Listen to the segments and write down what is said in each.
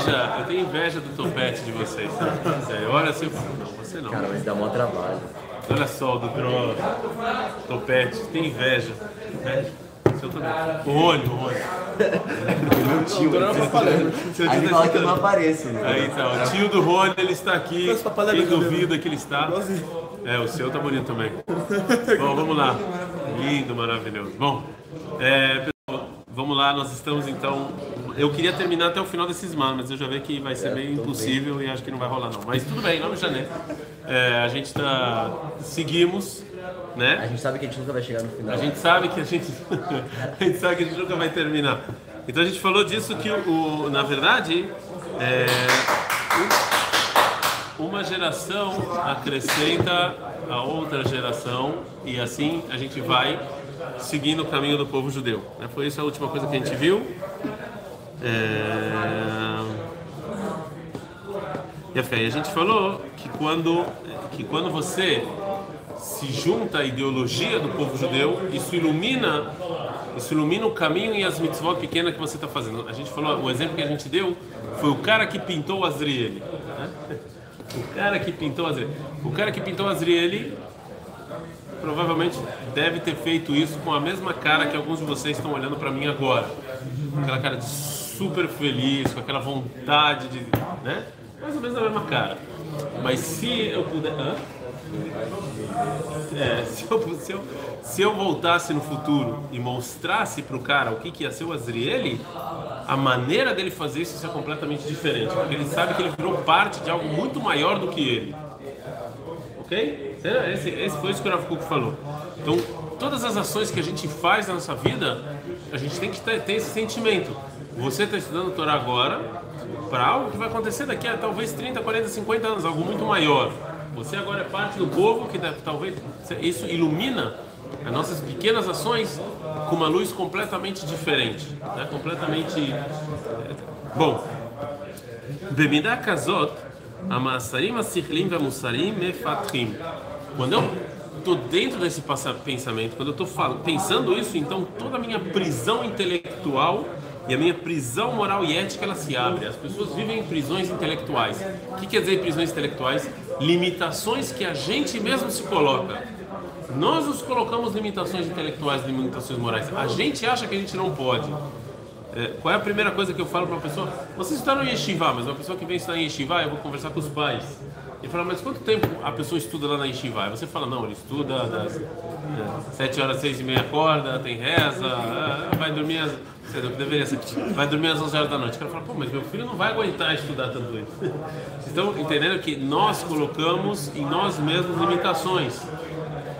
inveja, eu tenho inveja do topete de vocês. Sério, olha assim, não, você não. Cara, mas dá mó trabalho. Olha só o do Dro, topete, tem inveja. Inveja. Seu também. O olho, o olho. Meu tio. Seu Aí tio ele tá fala que eu não apareço, né? Aí então, o tio do Rony, ele está aqui. Quem duvida que ele está? É, o seu tá bonito também. Bom, vamos lá. Lindo, maravilhoso. Bom, é, pessoal, vamos lá. Nós estamos então. Eu queria terminar até o final desses manos, mas eu já vi que vai ser bem impossível e acho que não vai rolar não. Mas tudo bem, nome de janeiro. É, a gente tá. Seguimos, A né? gente sabe que a gente nunca vai chegar no final. A gente sabe que a gente, a gente sabe que a gente nunca vai terminar. Então a gente falou disso que o, o- na verdade é, um- uma geração acrescenta a outra geração e assim a gente vai seguindo o caminho do povo judeu. né? Foi isso a última coisa que a gente viu. É... E a fé, a gente falou que quando, que quando você se junta à ideologia do povo judeu, isso ilumina, isso ilumina o caminho e as mitzvot pequenas que você está fazendo. A gente falou, o exemplo que a gente deu foi o cara que pintou o Azriele. né? O cara que pintou o Azriele. O cara que pintou o Azriele provavelmente deve ter feito isso com a mesma cara que alguns de vocês estão olhando para mim agora. Aquela cara de super feliz, com aquela vontade de, né? Mais ou menos a mesma cara. Mas se eu puder, Hã? É, se eu, se, eu, se eu voltasse no futuro e mostrasse para o cara o que, que ia ser o Azriele, a maneira dele fazer isso ia ser completamente diferente. Porque ele sabe que ele virou parte de algo muito maior do que ele. Ok? Esse, esse foi o que o Rav Kuk falou. Então, todas as ações que a gente faz na nossa vida, a gente tem que ter, ter esse sentimento. Você está estudando Torá agora para algo que vai acontecer daqui a talvez 30, 40, 50 anos, algo muito maior. Você agora é parte do povo que deve, talvez isso ilumina as nossas pequenas ações com uma luz completamente diferente, né? completamente é, bom. Bemida kazot, amasarim musarim vemusarim mefatrim. Quando eu estou dentro desse pensamento, quando eu estou pensando isso, então toda a minha prisão intelectual e a minha prisão moral e ética ela se abre. As pessoas vivem em prisões intelectuais. O que quer dizer prisões intelectuais? Limitações que a gente mesmo se coloca. Nós nos colocamos limitações intelectuais, limitações morais. A gente acha que a gente não pode. É, qual é a primeira coisa que eu falo para uma pessoa? Vocês estudaram em Yeshiva, mas uma pessoa que vem estudar em Yeshiva, eu vou conversar com os pais. Ele fala, mas quanto tempo a pessoa estuda lá na Yeshiva? Aí você fala, não, ele estuda das é, 7 horas, 6 e meia acorda, tem reza, ah, vai dormir às... deveria ser, vai dormir às 11 horas da noite. O cara fala, pô, mas meu filho não vai aguentar estudar tanto isso. Vocês estão entendendo que nós colocamos em nós mesmos limitações.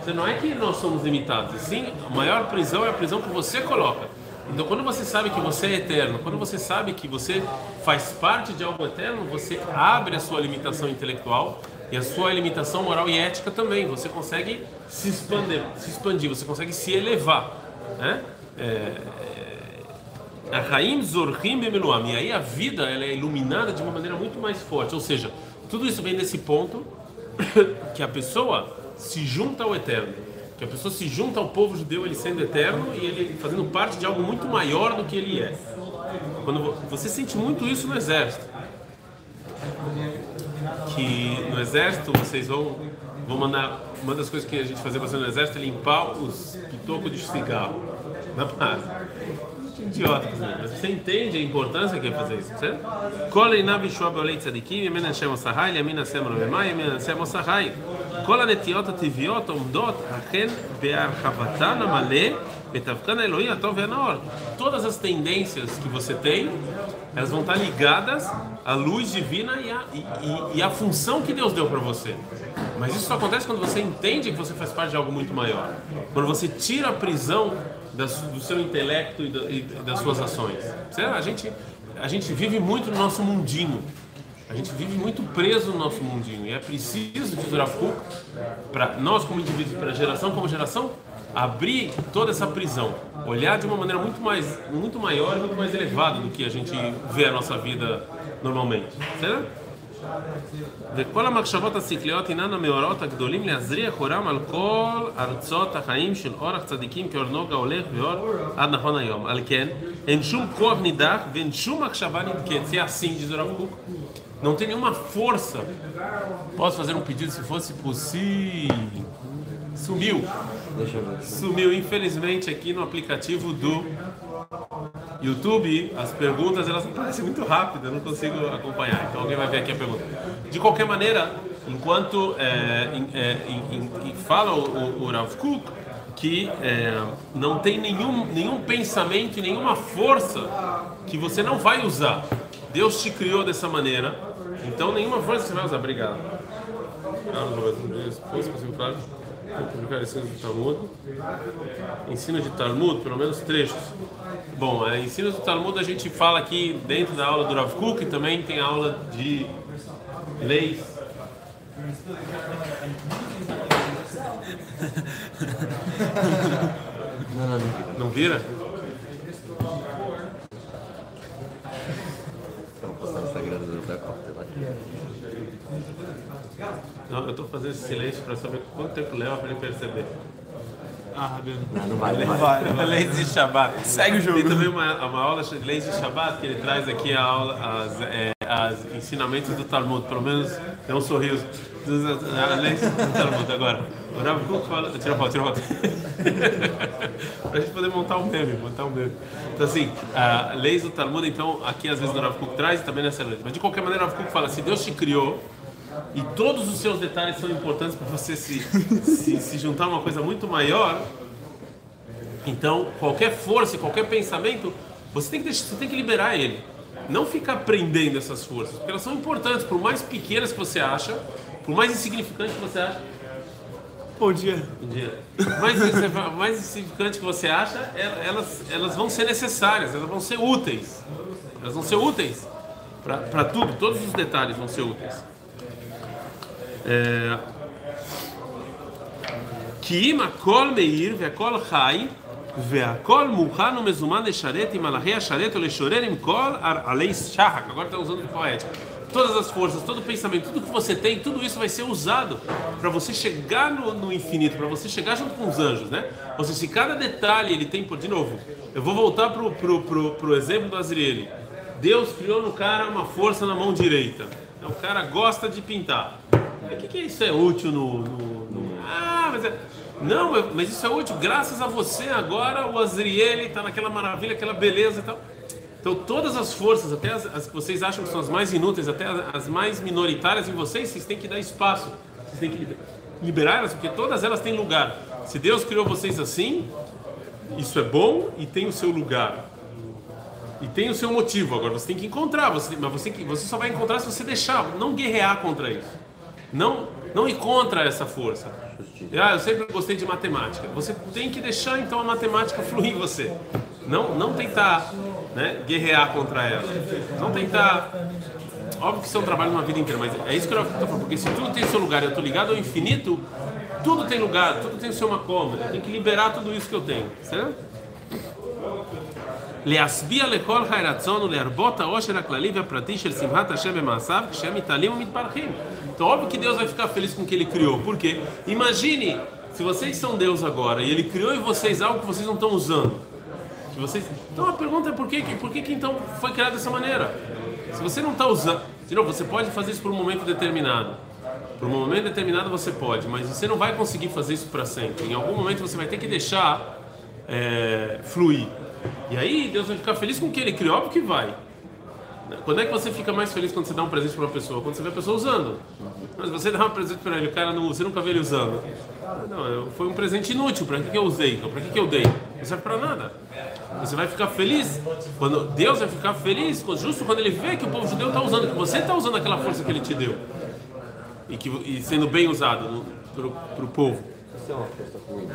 Você não é que nós somos limitados, sim, a maior prisão é a prisão que você coloca. Então, quando você sabe que você é eterno, quando você sabe que você faz parte de algo eterno, você abre a sua limitação intelectual e a sua limitação moral e ética também. Você consegue se expandir, se expandir você consegue se elevar, né? É, é, Arraim Zorhim. E aí a vida ela é iluminada de uma maneira muito mais forte. Ou seja, tudo isso vem desse ponto que a pessoa se junta ao eterno. Que a pessoa se junta ao povo judeu, ele sendo eterno e ele fazendo parte de algo muito maior do que ele é. Quando vo- você sente muito isso no exército, que no exército vocês vão, vão mandar. Uma das coisas que a gente fazia bastante no exército é limpar os pitocos de cigarro na base Idiota, né? mas você entende a importância que é fazer isso, certo? Kol eina bishua beolei tzadikim, yemen Hashem osahai, yamin Hashem romemai, yamin Hashem osahai. כל הנטיות הטבעיות עומדות אכן בהרחבתן המלא בתווכן האלוהי הטוב והנאור. Todas as tendências que você tem, elas vão estar ligadas à luz divina e à, e, e, à função que Deus deu para você. Mas isso só acontece quando você entende que você faz parte de algo muito maior. Quando você tira a prisão das, do seu intelecto e, da- e das suas ações. A gente, a gente vive muito no nosso mundinho. A gente vive muito preso no nosso mundinho e é preciso de Rav Kuk para nós como indivíduos, para a geração como geração, abrir toda essa prisão, olhar de uma maneira muito mais, muito maior, e muito mais elevada do que a gente vê a nossa vida normalmente, certo? וכל המחשבות השכליות הינן המאורעות הגדולים להזריח אורם על כל ארצות החיים של אורח צדיקים כאור נוגה הולך ואור עד נכון היום. על כן, אין שום כוח נידח ואין שום מחשבה נדקית. Se é assim, diz o Rav Kuk, não tem nenhuma força. Posso fazer um pedido se fosse possível? Sumiu. Deixa eu ver. Sumiu, infelizmente, aqui no aplicativo do YouTube, as perguntas elas aparecem muito rápido, eu não consigo acompanhar. Então alguém vai ver aqui a pergunta. De qualquer maneira, enquanto é, em- é, em- fala o, o, Rav Kuk que é, não tem nenhum, nenhum pensamento nenhuma força que você não vai usar. Deus te criou dessa maneira, então nenhuma força você vai usar. Obrigado. Carlos Roberto, se fosse possível, claro, publicar ensino de Talmud. Ensino de Talmud, pelo menos trechos. Bom, é, ensino do Talmud a gente fala aqui dentro da aula do Rav Kuk, também tem aula de leis. Não, não, não. Não vira? Vamos postar no Instagram do Copa. Não, eu estou fazendo esse silêncio para saber quanto tempo leva para ele perceber. Ah, Rabino. Não, não vale, não Não vale. vai, não vai. Leis de Shabbat. Segue o jogo. Tem também uma, uma aula de leis de Shabbat que ele traz aqui a aula, as, é, as ensinamentos do Talmud, pelo menos é um sorriso. Dos, as leis do Talmud agora. O Rav Kuk fala. Tira a foto, tira a foto. pra gente poder montar um meme, montar um meme. Então, assim, a leis do Talmud, então, aqui às vezes o Rav Kuk traz e também nessa lei. Mas de qualquer maneira, o Rav Kuk fala: se Deus te criou e todos os seus detalhes são importantes para você se, se, se juntar a uma coisa muito maior. Então, qualquer força, e qualquer pensamento, você tem que deixar, você tem que liberar ele. Não ficar prendendo essas forças, porque elas são importantes, por mais pequenas que você acha, por mais insignificante que você acha, Bom dia. um dia, mais, mais insignificante que você acha, el- elas, elas vão ser necessárias, elas vão ser úteis. Elas vão ser úteis para tudo, todos os detalhes vão ser úteis. É, כי אם הכל מאיר והכל חי והכל מוכן ומזומן לשרת עם מלאכי השרת ולשורר עם כל עלי שחק. Agora está usando poética. Todas as forças, todo o pensamento, tudo que você tem, tudo isso vai ser usado para você chegar no, no infinito, para você chegar junto com os anjos, né? Ou seja, se cada detalhe ele tem, por de novo, eu vou voltar pro, pro, pro, pro exemplo do Azriele. Deus criou no cara uma força na mão direita. Então, o cara gosta de pintar. O que, que isso é útil no, no- no- Ah, mas é... Não, mas- mas isso é útil. Graças a você agora o Azriele está naquela maravilha, aquela beleza e tal. Então todas as forças, até as, as que vocês acham que são as mais inúteis, até as, as mais minoritárias em vocês, vocês têm que dar espaço. Vocês têm que liberar elas, porque todas elas têm lugar. Se Deus criou vocês assim, isso é bom e tem o seu lugar. E tem o seu motivo. Agora você tem que encontrar, você, mas você, você só vai encontrar se você deixar, não guerrear contra isso Não, não ir contra essa força. Ah, eu sempre gostei de matemática. Você tem que deixar então a matemática fluir em você. Não, não tentar né, guerrear contra ela. Não tentar. Óbvio que isso é um trabalho uma vida inteira, mas é isso que eu estou falando. Porque se tudo tem seu lugar e eu estou ligado ao infinito, tudo tem lugar, tudo tem o seu macoma. Eu tenho que liberar tudo isso que eu tenho. Certo? להשביע לכל חי רצון ולהרבות העושר הכללי והפרטי של שמחת השם במעשיו כשהם מתעלים ומתברכים. Então, óbvio que Deus vai ficar feliz com o que Ele criou. Por quê? Imagine se vocês são Deus agora e Ele criou em vocês algo que vocês não estão usando. Vocês... Então a pergunta é por que, por que, que então foi criado dessa maneira? Se você não está usando. De novo, você pode fazer isso por um momento determinado. Por um momento determinado você pode, mas você não vai conseguir fazer isso para sempre. Em algum momento você vai ter que deixar é, fluir. E aí Deus vai ficar feliz com o que Ele criou, óbvio que vai. Quando é que você fica mais feliz quando você dá um presente para uma pessoa? Quando você vê a pessoa usando. Mas você dá um presente para ele, o cara não, você nunca vê ele usando. Não, foi um presente inútil. Para que, que eu usei? Para que, que eu dei? Não serve para nada. Você vai ficar feliz quando Deus vai ficar feliz justo quando ele vê que o povo judeu está usando, que você está usando aquela força que ele te deu e, que, e sendo bem usado para o povo. Isso é uma força ruim.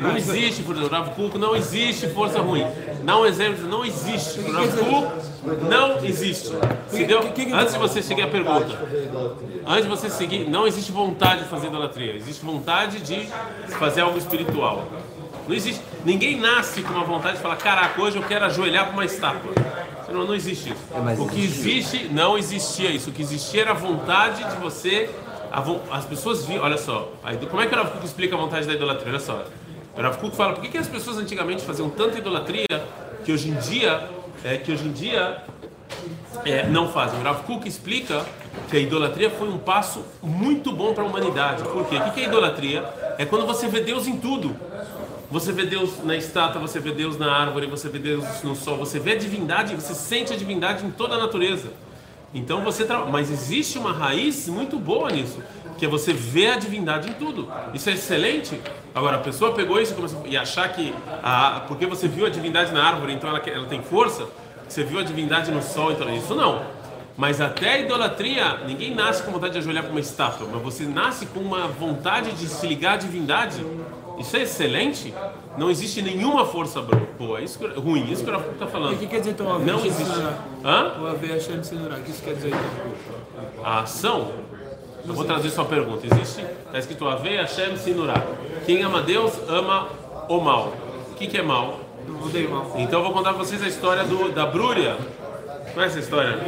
Não existe, por exemplo, Rav Kuk, não existe força ruim. Dá um exemplo, não existe. Rav Kuk, não existe. Se deu, antes de você seguir a pergunta, antes de você seguir, não existe vontade de fazer idolatria. Existe vontade de fazer algo espiritual. Não existe. Ninguém nasce com uma vontade de falar, caraca, hoje eu quero ajoelhar para uma estátua. Senão não existe isso. É, o que existe, não existia isso. O que existia era a vontade de você. As pessoas viam, olha só, como é que o Rav Kuk explica a vontade da idolatria? Olha só. O Rav Kuk fala, por que, que as pessoas antigamente faziam tanta idolatria que hoje em dia, é, que hoje em dia é, não fazem. O Rav Kuk explica que a idolatria foi um passo muito bom para a humanidade. Por quê? O que que é idolatria? É quando você vê Deus em tudo. Você vê Deus na estátua, você vê Deus na árvore, você vê Deus no sol, você vê a divindade, você sente a divindade em toda a natureza. Então você tra... mas existe uma raiz muito boa nisso, que é você ver a divindade em tudo. Isso é excelente. Agora a pessoa pegou isso e, começou... e achar que a... porque você viu a divindade na árvore, então ela, ela tem força. Você viu a divindade no sol, então isso não. Mas até a idolatria, ninguém nasce com vontade de ajoelhar para uma estátua, mas você nasce com uma vontade de se ligar à divindade. Isso é excelente. Não existe nenhuma força boa, isso que, ruim, isso que eu está E falando. o que quer dizer então a Não existe. Hã? O Ave Hashem o que isso quer dizer então? A ação. Eu vou trazer sua pergunta. Existe? Está escrito Ave Hashem Sinurá. Quem ama Deus ama o mal. O que, que é mal? Odeio mal. Então eu vou contar para vocês a história do, da Brúria. Conhece essa história?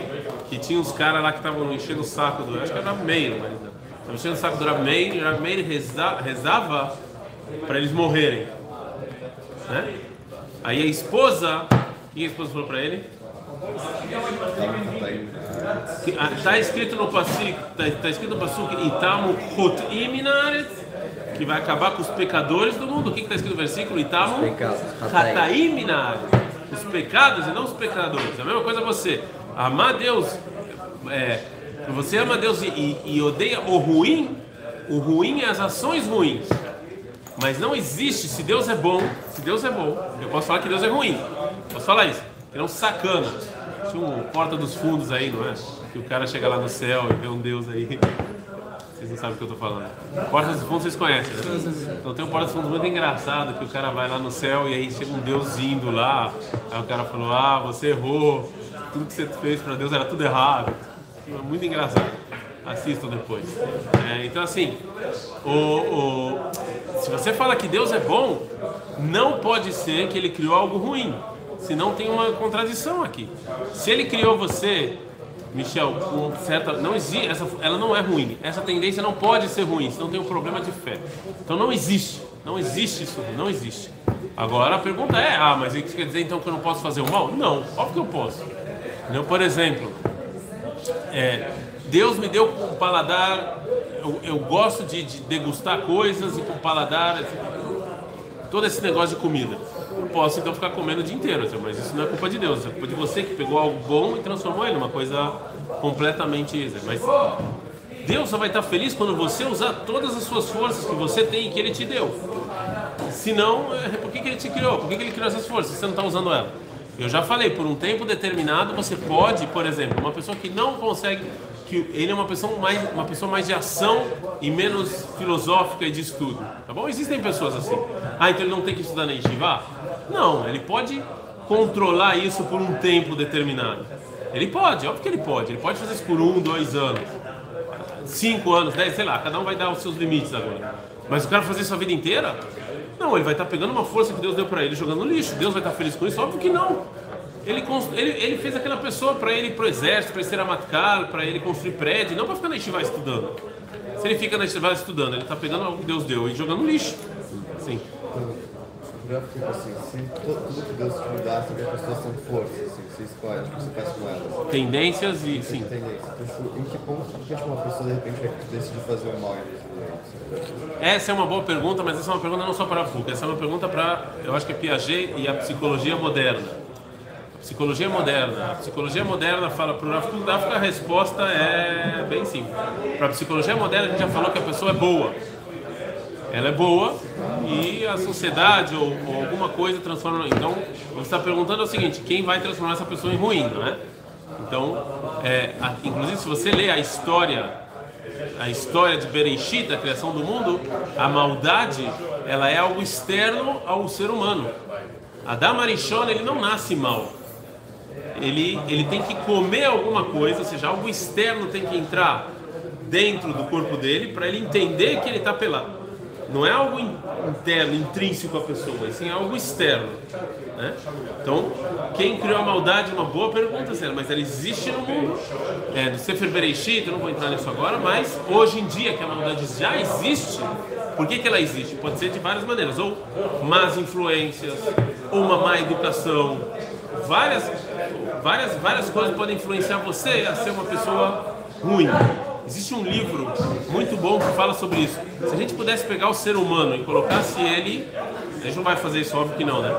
Que tinha uns caras lá que estavam enchendo o saco do. Acho que era Meir, mas. Estavam enchendo o saco do Rav Meir e o Rav Meir reza, rezava para eles morrerem. Né? Aí a esposa. O que a esposa falou para ele? Está escrito no Pasuk, tá, tá escrito no Pasuk, Itamu Chotim Minaret, que vai acabar com os pecadores do mundo. O que está escrito no versículo? Itamu os pecados e não os pecadores. A mesma coisa você amar Deus, é, você ama Deus e, e- e odeia o ruim. O ruim é as ações ruins. Mas não existe, se Deus é bom, se Deus é bom, eu posso falar que Deus é ruim. Posso falar isso. É um sacana. Tinha um porta dos fundos aí, não é? Que o cara chega lá no céu e vê um Deus aí. Vocês não sabem o que eu tô falando. Porta dos fundos vocês conhecem, né? Então tem um porta dos fundos muito engraçado que o cara vai lá no céu e aí chega um Deus indo lá. Aí o cara falou: Ah, você errou. Tudo que você fez para Deus era tudo errado. É muito engraçado. Assistam depois. É, então, assim, o, o- se você fala que Deus é bom, não pode ser que ele criou algo ruim. Senão tem uma contradição aqui. Se ele criou você, Michel, com certa. Não existe. Essa, ela não é ruim. Essa tendência não pode ser ruim, senão tem um problema de fé. Então não existe. Não existe isso. Não existe. Agora a pergunta é: ah, mas isso quer dizer então que eu não posso fazer o mal? Não, óbvio que eu posso. Eu, por exemplo, é, Deus me deu um paladar. Eu, eu gosto de, de degustar coisas e com paladar. assim, todo esse negócio de comida. Eu posso então ficar comendo o dia inteiro, assim, mas isso não é culpa de Deus, é culpa de você que pegou algo bom e transformou ele numa coisa completamente. Mas Deus só vai estar feliz quando você usar todas as suas forças que você tem e que Ele te deu. Senão, é, por que, que Ele te criou? Por que, que Ele criou essas forças? se Você não está usando ela. Eu já falei, por um tempo determinado você pode, por exemplo, uma pessoa que não consegue, que ele é uma pessoa mais, uma pessoa mais de ação e menos filosófica e de estudo, tá bom? Existem pessoas assim. Ah, então ele não tem que estudar na Yeshiva? Não, ele pode controlar isso por um tempo determinado. Ele pode, óbvio que ele pode. Ele pode fazer isso por um, dois anos, cinco anos, dez, sei lá. Cada um vai dar os seus limites agora. Mas o cara fazer isso a vida inteira? Não, ele vai estar pegando uma força que Deus deu para ele jogando no lixo. Deus vai estar feliz com isso? Óbvio que não. Ele, fez aquela pessoa para ele ir pro exército, para ele ser amatkal, para ele construir prédio, não para ficar na Yeshiva estudando. Se ele fica na Yeshiva estudando, ele está pegando algo que Deus deu e jogando lixo. Sim. Já fico assim, se tudo que Deus te dá, sabe as pessoas são forças, assim, você escolhe, o que você faz com elas. Tendências e sim. Então, tipo, em que ponto que uma pessoa de repente decide fazer o mal? Essa é uma boa pergunta, mas essa é uma pergunta não só para a FUC, essa é uma pergunta para, eu acho que é Piaget e a psicologia moderna. Psicologia moderna. A psicologia moderna fala para o Rav Kuk a resposta é bem simples. Para a psicologia moderna, a gente já falou que a pessoa é boa. Ela é boa e a sociedade ou, ou alguma coisa transforma. Então, você está perguntando é o seguinte: quem vai transformar essa pessoa em ruim, não é? Então, é, a- inclusive, se você lê a história a história de Bereshit, da criação do mundo, a maldade, ela é algo externo ao ser humano. Adam Arishon, ele não nasce mal. Ele, ele tem que comer alguma coisa, ou seja, algo externo tem que entrar dentro do corpo dele para ele entender que ele está pelado. não é algo in- interno, intrínseco à pessoa, mas sim algo externo. Né? Então, quem criou a maldade é uma boa pergunta, Zé, mas ela existe no mundo. É, do Sefer eu não vou entrar nisso agora, mas hoje em dia que a maldade já existe, por que, que ela existe? Pode ser de várias maneiras, ou más influências, ou uma má educação, várias, várias, várias coisas podem influenciar você a ser uma pessoa ruim. Existe um livro muito bom que fala sobre isso. Se a gente pudesse pegar o ser humano e colocasse ele, a gente não vai fazer isso, óbvio que não, né?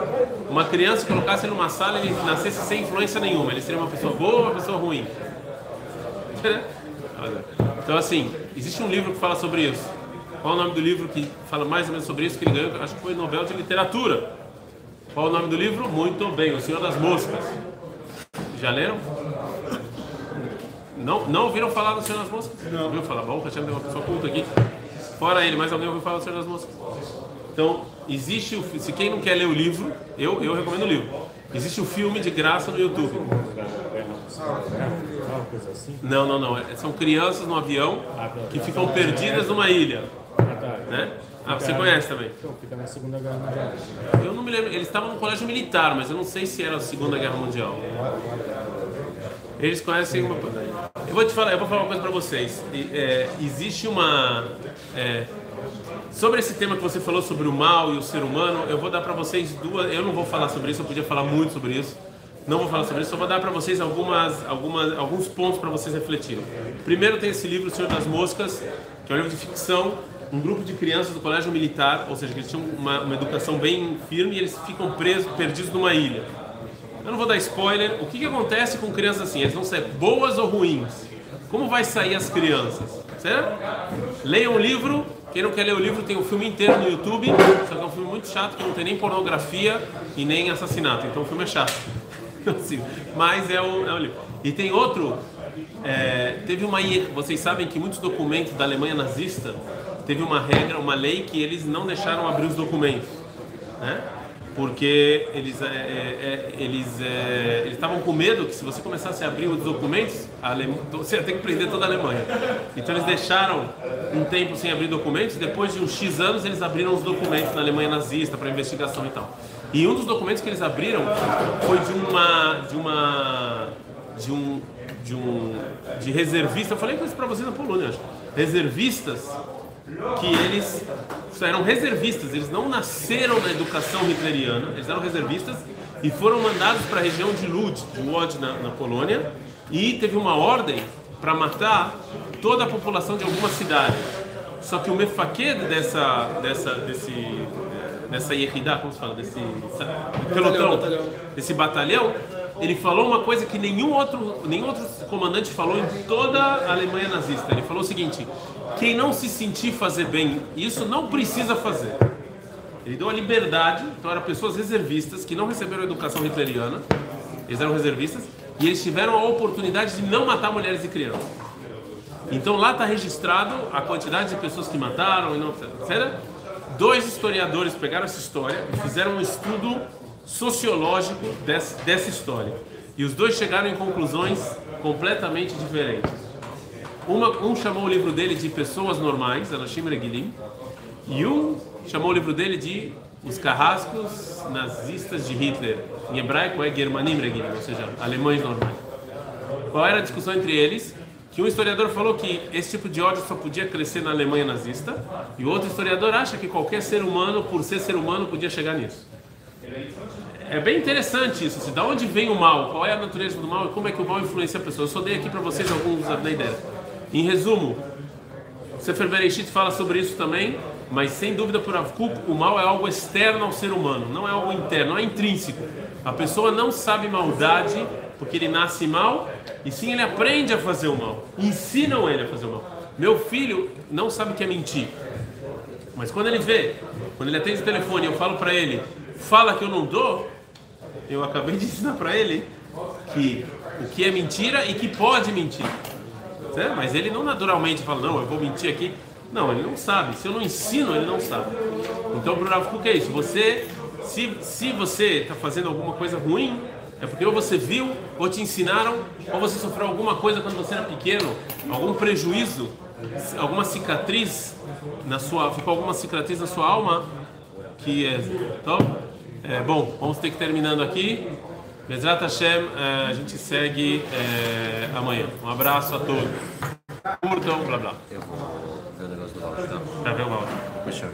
Uma criança colocasse ele numa sala, ele nascesse sem influência nenhuma, ele seria uma pessoa boa ou uma pessoa ruim? Então, assim, existe um livro que fala sobre isso. Qual o nome do livro que fala mais ou menos sobre isso? Que ele ganhou, acho que foi Nobel de Literatura. Qual o nome do livro? Muito bem, O Senhor das Moscas. Já leram? Não, não ouviram falar do Senhor das Moscas? Não. Ouviu falar? Bom, Hashem tem uma pessoa culta aqui. Fora ele, mais alguém ouviu falar do Senhor das Moscas? Então, existe o se quem não quer ler o livro, eu, eu recomendo o livro. Existe o filme de graça no YouTube. Não, não, não. É- São crianças no avião que ficam perdidas numa ilha. Né? Ah, você conhece também? Então, fica na Segunda Guerra Mundial. Eu não me lembro. Eles estavam no colégio militar, mas eu não sei se era a Segunda Guerra Mundial. Eles conhecem uma. Eu vou te falar, eu vou falar uma coisa para vocês. É, existe uma é, sobre esse tema que você falou sobre o mal e o ser humano. Eu vou dar para vocês duas. Eu não vou falar sobre isso. Eu podia falar muito sobre isso. Não vou falar sobre isso. Só vou dar para vocês algumas, algumas, alguns pontos para vocês refletirem. Primeiro tem esse livro, O Senhor das Moscas, que é um livro de ficção. Um grupo de crianças do colégio militar, ou seja, que eles tinham uma, uma educação bem firme e eles ficam presos, perdidos numa ilha. Eu não vou dar spoiler. O que, que acontece com crianças assim? Eles vão ser boas ou ruins? Como vai sair as crianças? Certo? Leiam o livro. Quem não quer ler o livro tem o filme inteiro no YouTube. Só que é um filme muito chato que não tem nem pornografia e nem assassinato. Então o filme é chato. Assim, Mas é um, é um livro. E tem outro. é, teve uma. Vocês sabem que muitos documentos da Alemanha nazista teve uma regra, uma lei que eles não deixaram abrir os documentos. Né? porque eles é, é, é, eles é, eles estavam com medo que se você começasse a abrir os documentos Alem... você ia ter que prender toda a Alemanha então eles deixaram um tempo sem abrir documentos depois de uns x anos eles abriram os documentos na Alemanha nazista para investigação e tal e um dos documentos que eles abriram foi de uma de uma de um de um de reservista eu falei isso para vocês na Polônia acho reservistas que eles eram reservistas, eles não nasceram na educação hitleriana, eles eram reservistas e foram mandados para a região de Lud, de Łódź, na, na Polônia, e teve uma ordem para matar toda a população de alguma cidade. Só que o mefaked dessa, dessa, desse, dessa Yehidá, como se fala, desse pelotão, batalhão. desse batalhão, ele falou uma coisa que nenhum outro, nenhum outro comandante falou em toda a Alemanha nazista. Ele falou o seguinte: quem não se sentir fazer bem isso não precisa fazer. Ele deu a liberdade, então eram pessoas reservistas que não receberam educação hitleriana, eles eram reservistas, e eles tiveram a oportunidade de não matar mulheres e crianças. Então lá está registrado a quantidade de pessoas que mataram e não etc. Dois historiadores pegaram essa história e fizeram um estudo sociológico dessa, dessa história. E os dois chegaram em conclusões completamente diferentes. Uma, um chamou o livro dele de Pessoas Normais, Anashim Regilim, e um chamou o livro dele de Os Carrascos Nazistas de Hitler. Em hebraico é Germanim Regilim, ou seja, alemães normais. Qual era a discussão entre eles? Que um historiador falou que esse tipo de ódio só podia crescer na Alemanha nazista, e outro historiador acha que qualquer ser humano, por ser ser humano, podia chegar nisso. É bem interessante isso, assim, da onde vem o mal, qual é a natureza do mal e como é que o mal influencia a pessoa. Eu só dei aqui para vocês alguns da ideia. Em resumo, Sefer Bereshit fala sobre isso também, mas sem dúvida por Avkuk, o mal é algo externo ao ser humano, não é algo interno, é intrínseco. A pessoa não sabe maldade porque ele nasce mal, e sim ele aprende a fazer o mal. Ensinam ele a fazer o mal. Meu filho não sabe o que é mentir. Mas quando ele vê, quando ele atende o telefone, eu falo para ele, fala que eu não dou, eu acabei de ensinar para ele que o que é mentira e que pode mentir. Certo? Mas ele não naturalmente fala, não, eu vou mentir aqui. Não, ele não sabe. Se eu não ensino, ele não sabe. Então, para o Kuk é isso. Você, se, se você está fazendo alguma coisa ruim, é porque ou você viu, ou te ensinaram, ou você sofreu alguma coisa quando você era pequeno, algum prejuízo alguma cicatriz na sua, ficou alguma cicatriz na sua alma que é, então, é bom, vamos ter que terminando aqui. Bezrat Hashem, é, a gente segue é, amanhã. Um abraço a todos. Curtam, blá blá. Eu vou ver o negócio do áudio, tá? Pra ver o áudio. Puxa.